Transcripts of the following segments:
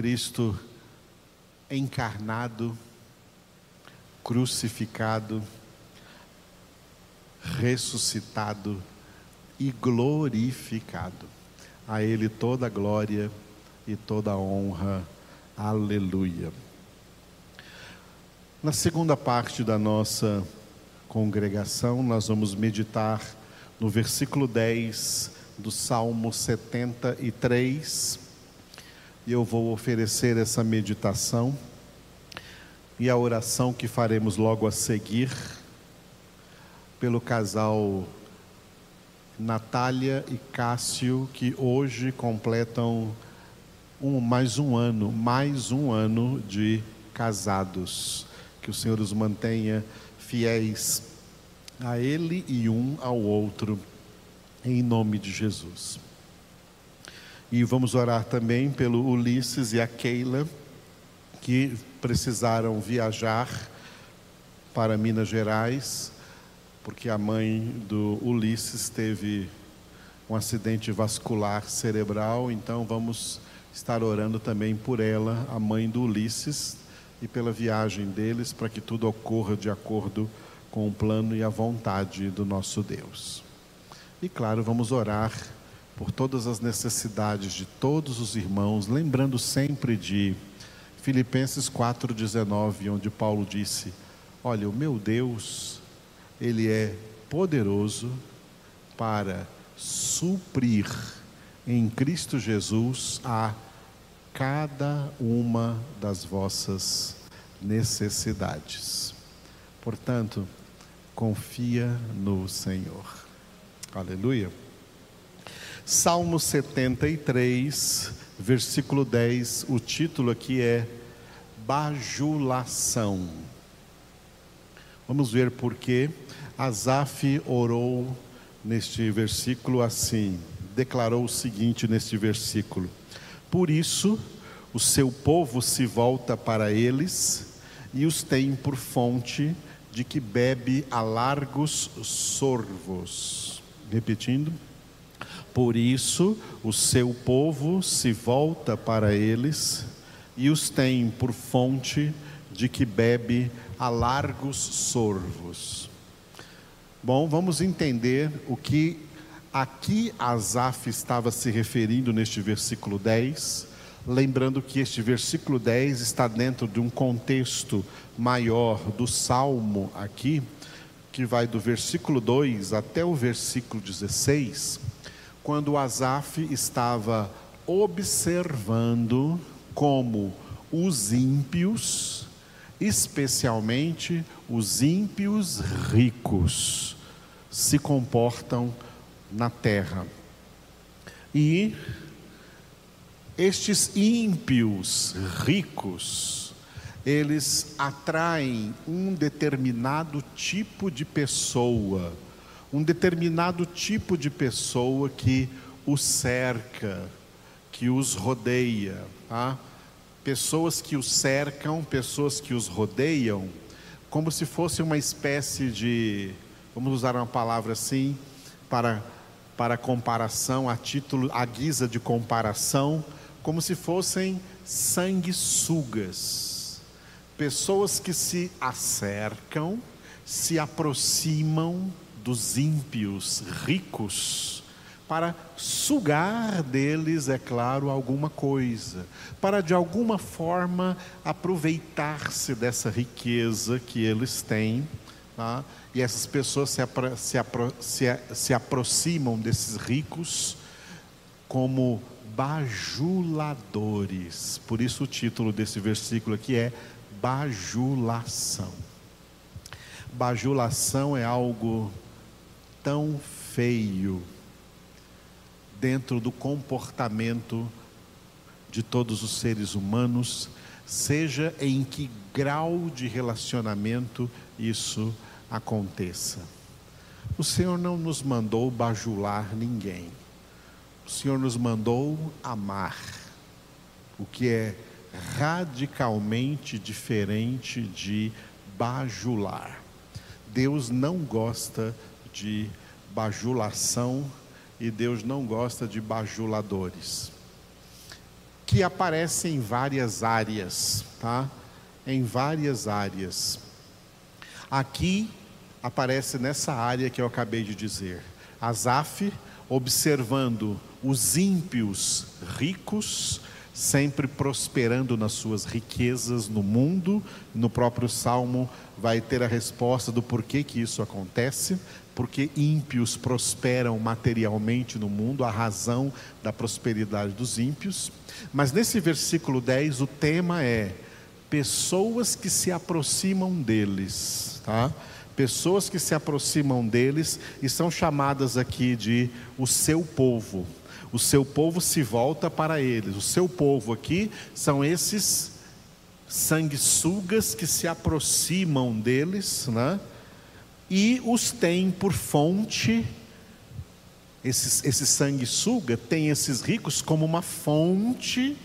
Cristo encarnado, crucificado, ressuscitado e glorificado. A Ele toda a glória e toda a honra. Aleluia. Na segunda parte da nossa congregação, nós vamos meditar no versículo 10 do Salmo 73. E eu vou oferecer essa meditação e a oração que faremos logo a seguir pelo casal Natália e Cássio, que hoje completam um, mais um ano, mais um ano de casados. Que o Senhor os mantenha fiéis a Ele e um ao outro, em nome de Jesus. E vamos orar também pelo Ulisses e a Keila, que precisaram viajar para Minas Gerais, porque a mãe do Ulisses teve um acidente vascular cerebral, então vamos estar orando também por ela, a mãe do Ulisses, e pela viagem deles, para que tudo ocorra de acordo com o plano e a vontade do nosso Deus. E claro, vamos orar por todas as necessidades de todos os irmãos, lembrando sempre de Filipenses 4,19, onde Paulo disse: Olha, o meu Deus, Ele é poderoso para suprir em Cristo Jesus a cada uma das vossas necessidades. Portanto, confia no Senhor. Aleluia. Salmo 73, versículo 10, o título aqui é Bajulação. Vamos ver por que Asaf orou neste versículo assim, declarou o seguinte neste versículo: por isso, o seu povo se volta para eles e os tem por fonte de que bebe a largos sorvos. Repetindo. Por isso, o seu povo se volta para eles e os tem por fonte de que bebe a largos sorvos. Bom, vamos entender o que Aqui Asaf estava se referindo neste versículo 10, lembrando que este versículo 10 está dentro de um contexto maior do salmo aqui, que vai do versículo 2 até o versículo 16, quando Asaf estava observando como os ímpios, especialmente os ímpios ricos, se comportam na terra. E estes ímpios ricos, eles atraem um determinado tipo de pessoa, um determinado tipo de pessoa que os cerca, que os rodeia, tá? Pessoas que os cercam, pessoas que os rodeiam, como se fosse uma espécie de, vamos usar uma palavra assim, para para comparação, a título, a guisa de comparação, como se fossem sanguessugas, pessoas que se acercam, se aproximam dos ímpios ricos para sugar deles, é claro, alguma coisa, para de alguma forma aproveitar-se dessa riqueza que eles têm Tá? E essas pessoas se, apro se, apro se, se aproximam desses ricos como bajuladores. Por isso o título desse versículo aqui é bajulação. Bajulação é algo tão feio dentro do comportamento de todos os seres humanos, seja em que grau de relacionamento isso aconteça. O Senhor não nos mandou bajular ninguém. O Senhor nos mandou amar, o que é radicalmente diferente de bajular. Deus não gosta de bajulação e Deus não gosta de bajuladores. que aparece em várias áreas, tá? Em várias áreas. Aqui aparece nessa área que eu acabei de dizer. Asaf observando os ímpios ricos, sempre prosperando nas suas riquezas no mundo. No próprio Salmo vai ter a resposta do porquê que isso acontece, porque ímpios prosperam materialmente no mundo, a razão da prosperidade dos ímpios. Mas nesse versículo 10 o tema é pessoas que se aproximam deles, tá? Pessoas que se aproximam deles e são chamadas aqui de o seu povo. O seu povo se volta para eles. O seu povo aqui são esses sanguessugas que se aproximam deles, né? E os tem por fonte. Esses, esse sanguessuga tem esses ricos como uma fonte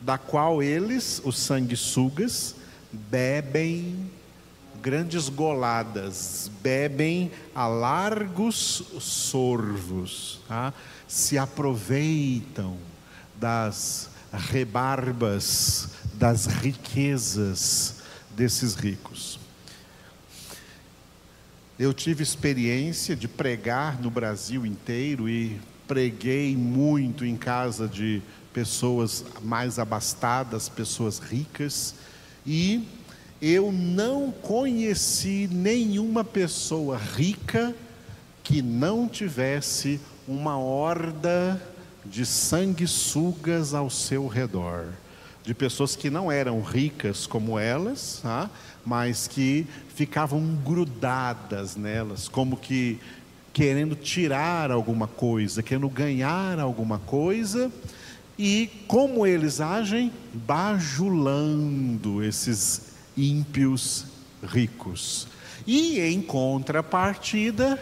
da qual eles, os sanguessugas, bebem grandes goladas, bebem a largos sorvos, tá? se aproveitam das rebarbas, das riquezas desses ricos. Eu tive experiência de pregar no Brasil inteiro e preguei muito em casa de pessoas mais abastadas, pessoas ricas, e eu não conheci nenhuma pessoa rica que não tivesse uma horda de sanguessugas ao seu redor, de pessoas que não eram ricas como elas, tá? mas que ficavam grudadas nelas, como que querendo tirar alguma coisa, querendo ganhar alguma coisa, e como eles agem? Bajulando esses ímpios ricos. E em contrapartida,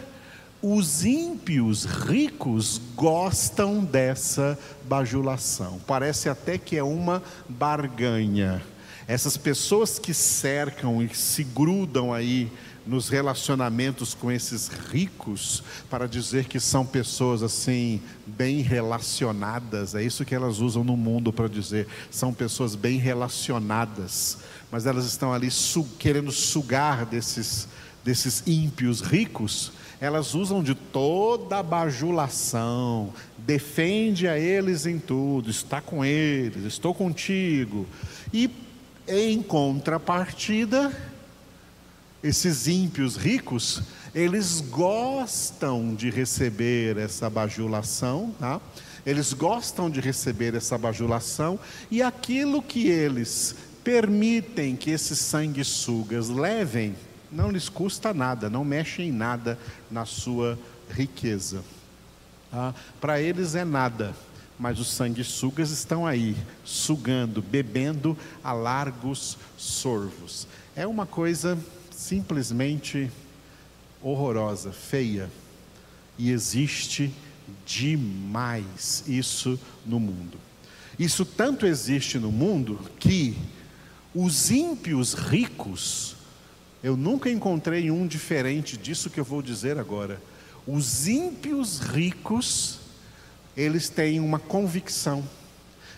os ímpios ricos gostam dessa bajulação. Parece até que é uma barganha. Essas pessoas que cercam e se grudam aí nos relacionamentos com esses ricos para dizer que são pessoas assim bem relacionadas, é isso que elas usam no mundo para dizer, são pessoas bem relacionadas, mas elas estão ali su querendo sugar desses desses ímpios ricos, elas usam de toda a bajulação, defende a eles em tudo, está com eles, estou contigo. E em contrapartida, esses ímpios ricos, eles gostam de receber essa bajulação, tá? eles gostam de receber essa bajulação, e aquilo que eles permitem que esses sanguessugas levem, não lhes custa nada, não mexe em nada na sua riqueza. Tá? Para eles é nada, mas os sanguessugas estão aí, sugando, bebendo a largos sorvos. É uma coisa simplesmente horrorosa, feia. E existe demais isso no mundo. Isso tanto existe no mundo que os ímpios ricos, eu nunca encontrei um diferente disso que eu vou dizer agora. Os ímpios ricos, eles têm uma convicção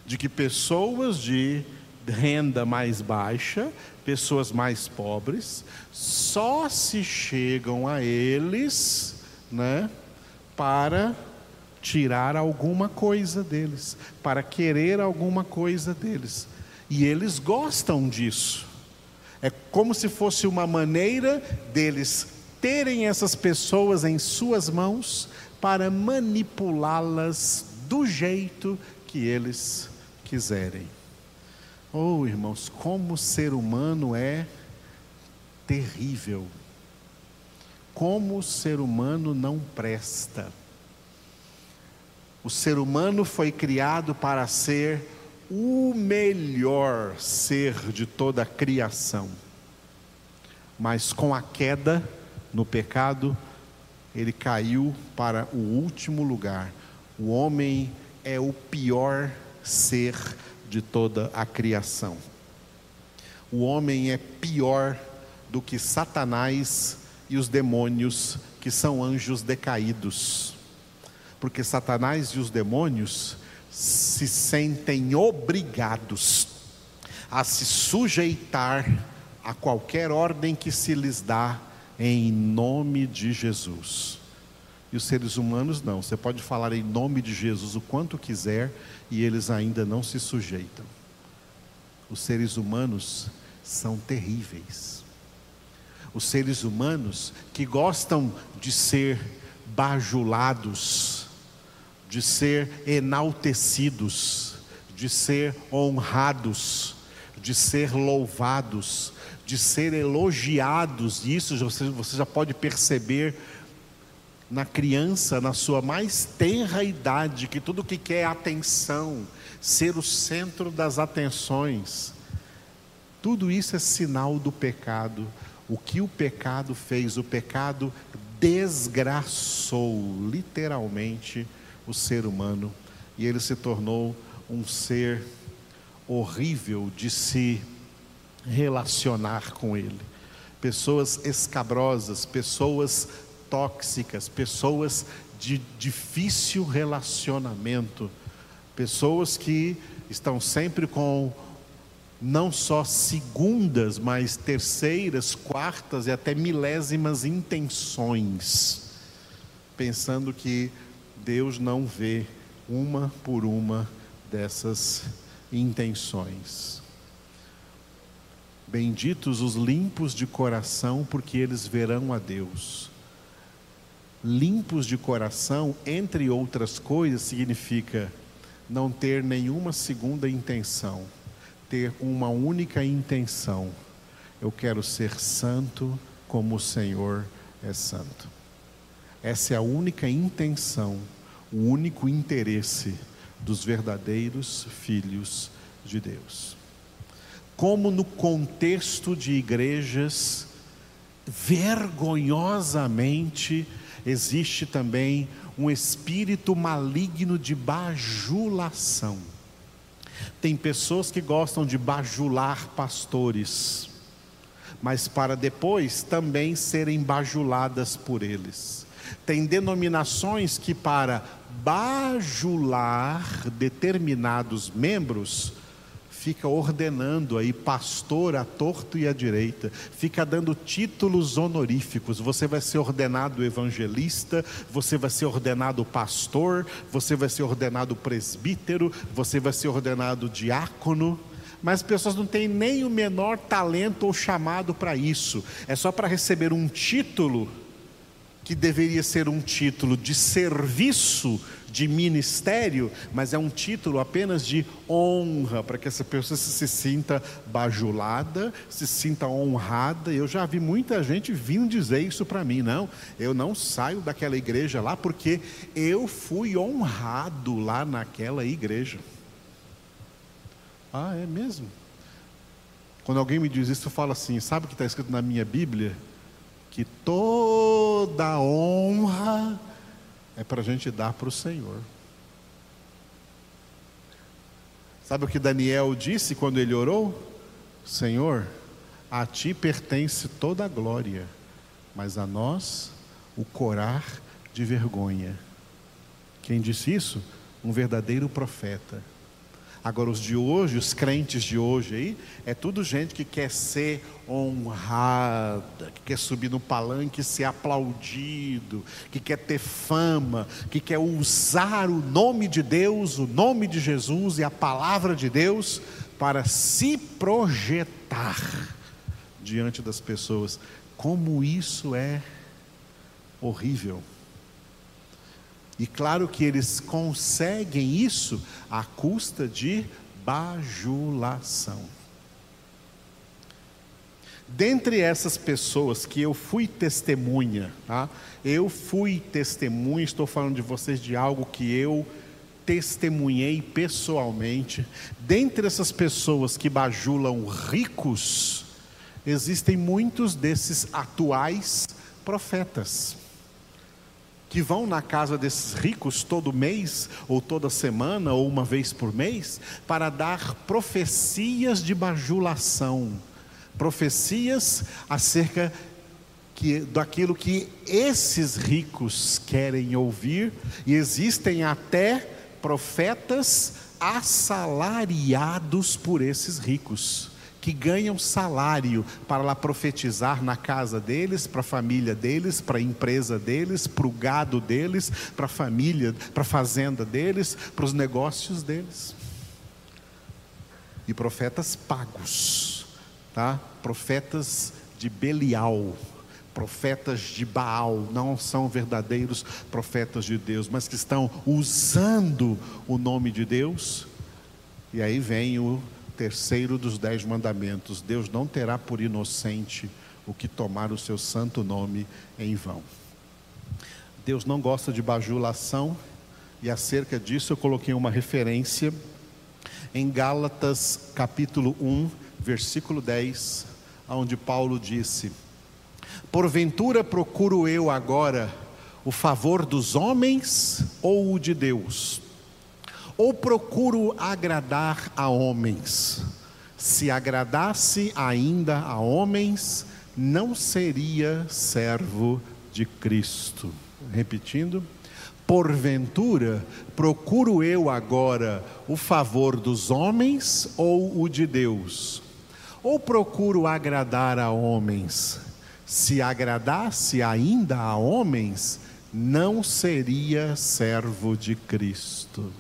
de que pessoas de renda mais baixa, pessoas mais pobres, só se chegam a eles, né, para tirar alguma coisa deles, para querer alguma coisa deles. E eles gostam disso. É como se fosse uma maneira deles terem essas pessoas em suas mãos para manipulá-las do jeito que eles quiserem. Oh, irmãos, como o ser humano é terrível. Como o ser humano não presta. O ser humano foi criado para ser o melhor ser de toda a criação. Mas com a queda no pecado, ele caiu para o último lugar. O homem é o pior ser de toda a criação. O homem é pior do que Satanás e os demônios, que são anjos decaídos. Porque Satanás e os demônios se sentem obrigados a se sujeitar a qualquer ordem que se lhes dá em nome de Jesus. E os seres humanos não. Você pode falar em nome de Jesus o quanto quiser e eles ainda não se sujeitam. Os seres humanos são terríveis. Os seres humanos que gostam de ser bajulados, de ser enaltecidos, de ser honrados, de ser louvados, de ser elogiados. Isso você, você já pode perceber na criança, na sua mais tenra idade, que tudo que quer é atenção, ser o centro das atenções. Tudo isso é sinal do pecado. O que o pecado fez? O pecado desgraçou literalmente o ser humano e ele se tornou um ser horrível de se relacionar com ele. Pessoas escabrosas, pessoas tóxicas, pessoas de difícil relacionamento, pessoas que estão sempre com não só segundas, mas terceiras, quartas e até milésimas intenções, pensando que Deus não vê uma por uma dessas intenções. Benditos os limpos de coração, porque eles verão a Deus. Limpos de coração, entre outras coisas, significa não ter nenhuma segunda intenção, ter uma única intenção. Eu quero ser santo como o Senhor é santo. Essa é a única intenção o único interesse dos verdadeiros filhos de Deus. Como no contexto de igrejas, vergonhosamente, existe também um espírito maligno de bajulação. Tem pessoas que gostam de bajular pastores, mas para depois também serem bajuladas por eles. Tem denominações que, para bajular determinados membros, fica ordenando aí pastor a torto e à direita, fica dando títulos honoríficos. Você vai ser ordenado evangelista, você vai ser ordenado pastor, você vai ser ordenado presbítero, você vai ser ordenado diácono. Mas as pessoas não têm nem o menor talento ou chamado para isso. É só para receber um título que deveria ser um título de serviço, de ministério, mas é um título apenas de honra, para que essa pessoa se sinta bajulada, se sinta honrada. Eu já vi muita gente vindo dizer isso para mim, não, eu não saio daquela igreja lá porque eu fui honrado lá naquela igreja. Ah, é mesmo? Quando alguém me diz isso, eu falo assim: sabe o que está escrito na minha Bíblia? Que toda honra é para a gente dar para o Senhor. Sabe o que Daniel disse quando ele orou? Senhor, a ti pertence toda a glória, mas a nós o corar de vergonha. Quem disse isso? Um verdadeiro profeta. Agora, os de hoje, os crentes de hoje aí, é tudo gente que quer ser honrada, que quer subir no palanque e ser aplaudido, que quer ter fama, que quer usar o nome de Deus, o nome de Jesus e a palavra de Deus para se projetar diante das pessoas. Como isso é horrível. E claro que eles conseguem isso à custa de bajulação. Dentre essas pessoas que eu fui testemunha, tá? eu fui testemunha, estou falando de vocês de algo que eu testemunhei pessoalmente. Dentre essas pessoas que bajulam ricos, existem muitos desses atuais profetas que vão na casa desses ricos todo mês, ou toda semana, ou uma vez por mês, para dar profecias de bajulação, profecias acerca que, daquilo que esses ricos querem ouvir, e existem até profetas assalariados por esses ricos que ganham salário para lá profetizar na casa deles, para a família deles, para a empresa deles, para o gado deles, para a família, para a fazenda deles, para os negócios deles. E profetas pagos, tá? Profetas de Belial, profetas de Baal, não são verdadeiros profetas de Deus, mas que estão usando o nome de Deus. E aí vem o terceiro dos dez mandamentos: Deus não terá por inocente o que tomar o seu santo nome em vão. Deus não gosta de bajulação, e acerca disso eu coloquei uma referência em Gálatas capítulo 1, versículo 10, onde Paulo disse: Porventura procuro eu agora o favor dos homens ou o de Deus? Ou procuro agradar a homens? Se agradasse ainda a homens, não seria servo de Cristo. Repetindo, porventura procuro eu agora o favor dos homens ou o de Deus? Ou procuro agradar a homens? Se agradasse ainda a homens, não seria servo de Cristo.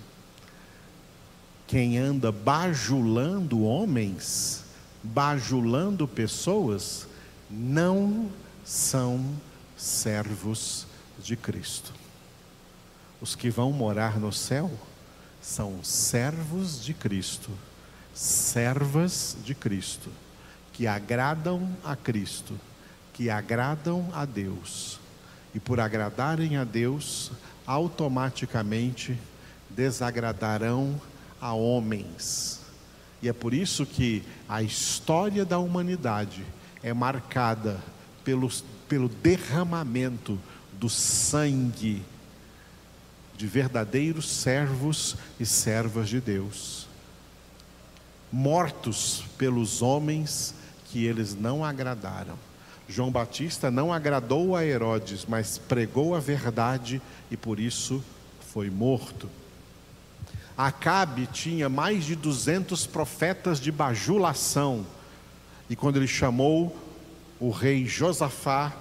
Quem anda bajulando homens, bajulando pessoas, não são servos de Cristo. Os que vão morar no céu são servos de Cristo, servas de Cristo, que agradam a Cristo, que agradam a Deus. E por agradarem a Deus, automaticamente desagradarão a a homens. E é por isso que a história da humanidade é marcada pelo, pelo derramamento do sangue de verdadeiros servos e servas de Deus, mortos pelos homens que eles não agradaram. João Batista não agradou a Herodes, mas pregou a verdade e por isso foi morto. Acabe tinha mais de 200 profetas de bajulação. E quando ele chamou o rei Josafá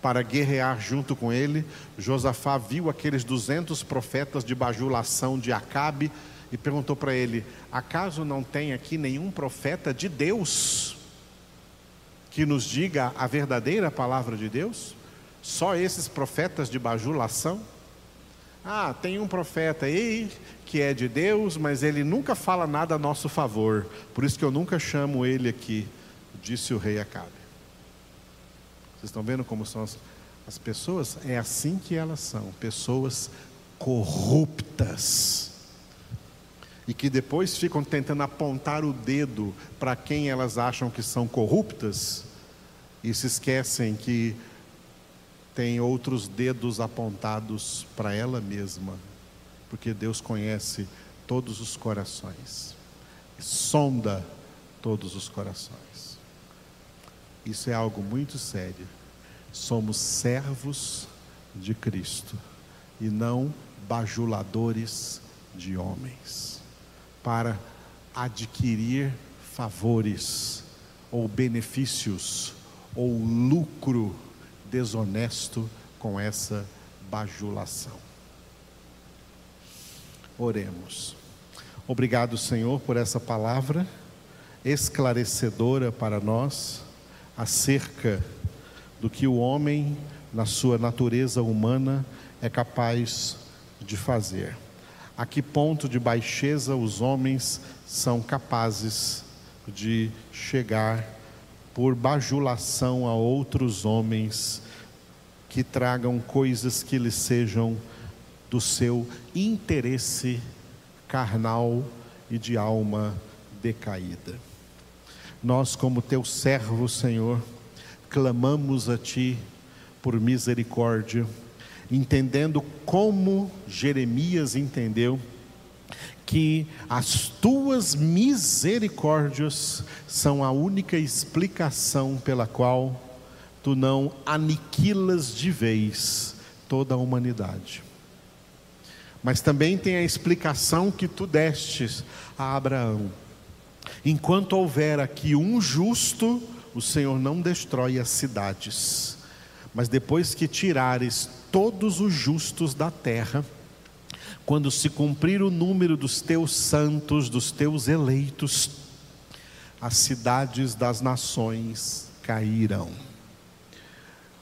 para guerrear junto com ele, Josafá viu aqueles 200 profetas de bajulação de Acabe e perguntou para ele: Acaso não tem aqui nenhum profeta de Deus que nos diga a verdadeira palavra de Deus? Só esses profetas de bajulação? Ah, tem um profeta aí que é de Deus, mas ele nunca fala nada a nosso favor. Por isso que eu nunca chamo ele aqui, disse o rei Acabe. Vocês estão vendo como são as, as pessoas? É assim que elas são, pessoas corruptas. E que depois ficam tentando apontar o dedo para quem elas acham que são corruptas e se esquecem que tem outros dedos apontados para ela mesma, porque Deus conhece todos os corações, sonda todos os corações. Isso é algo muito sério. Somos servos de Cristo e não bajuladores de homens, para adquirir favores ou benefícios ou lucro desonesto com essa bajulação. Oremos. Obrigado, Senhor, por essa palavra esclarecedora para nós acerca do que o homem, na sua natureza humana, é capaz de fazer. A que ponto de baixeza os homens são capazes de chegar por bajulação a outros homens que tragam coisas que lhes sejam do seu interesse carnal e de alma decaída. Nós, como teu servo, Senhor, clamamos a Ti por misericórdia, entendendo como Jeremias entendeu que as tuas misericórdias são a única explicação pela qual tu não aniquilas de vez toda a humanidade. Mas também tem a explicação que tu destes a Abraão. Enquanto houver aqui um justo, o Senhor não destrói as cidades. Mas depois que tirares todos os justos da terra, quando se cumprir o número dos teus santos, dos teus eleitos, as cidades das nações cairão.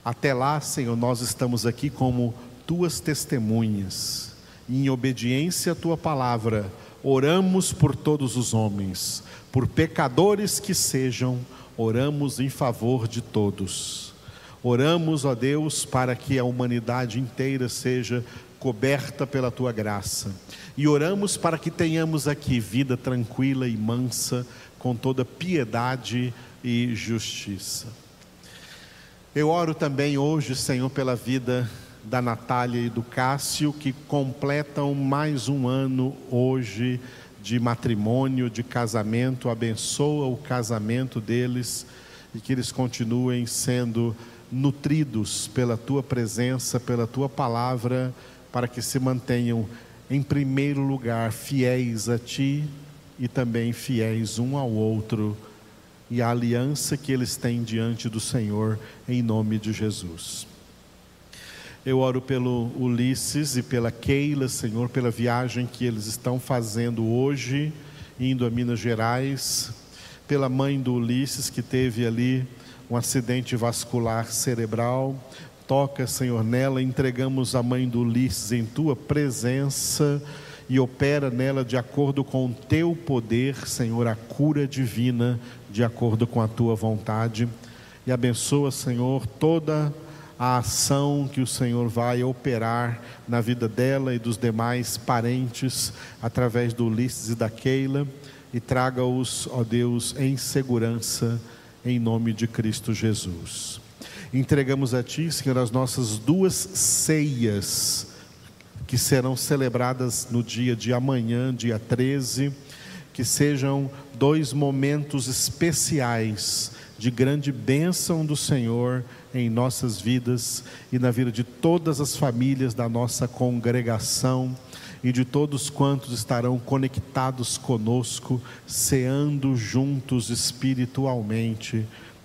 Até lá, Senhor, nós estamos aqui como tuas testemunhas, e em obediência à tua palavra, oramos por todos os homens, por pecadores que sejam, oramos em favor de todos. Oramos, ó Deus, para que a humanidade inteira seja coberta pela tua graça. E oramos para que tenhamos aqui vida tranquila e mansa, com toda piedade e justiça. Eu oro também hoje, Senhor, pela vida da Natália e do Cássio, que completam mais um ano hoje de matrimônio, de casamento. Abençoa o casamento deles e que eles continuem sendo nutridos pela tua presença, pela tua palavra, para que se mantenham em primeiro lugar fiéis a ti e também fiéis um ao outro e a aliança que eles têm diante do Senhor, em nome de Jesus. Eu oro pelo Ulisses e pela Keila, Senhor, pela viagem que eles estão fazendo hoje, indo a Minas Gerais, pela mãe do Ulisses que teve ali um acidente vascular cerebral. Toca, Senhor, nela, entregamos a mãe do Ulisses em tua presença e opera nela de acordo com o teu poder, Senhor, a cura divina, de acordo com a tua vontade. E abençoa, Senhor, toda a ação que o Senhor vai operar na vida dela e dos demais parentes, através do Ulisses e da Keila, e traga-os, ó Deus, em segurança, em nome de Cristo Jesus. Entregamos a Ti, Senhor, as nossas duas ceias que serão celebradas no dia de amanhã, dia 13, que sejam dois momentos especiais de grande bênção do Senhor em nossas vidas e na vida de todas as famílias da nossa congregação e de todos quantos estarão conectados conosco, ceando juntos espiritualmente.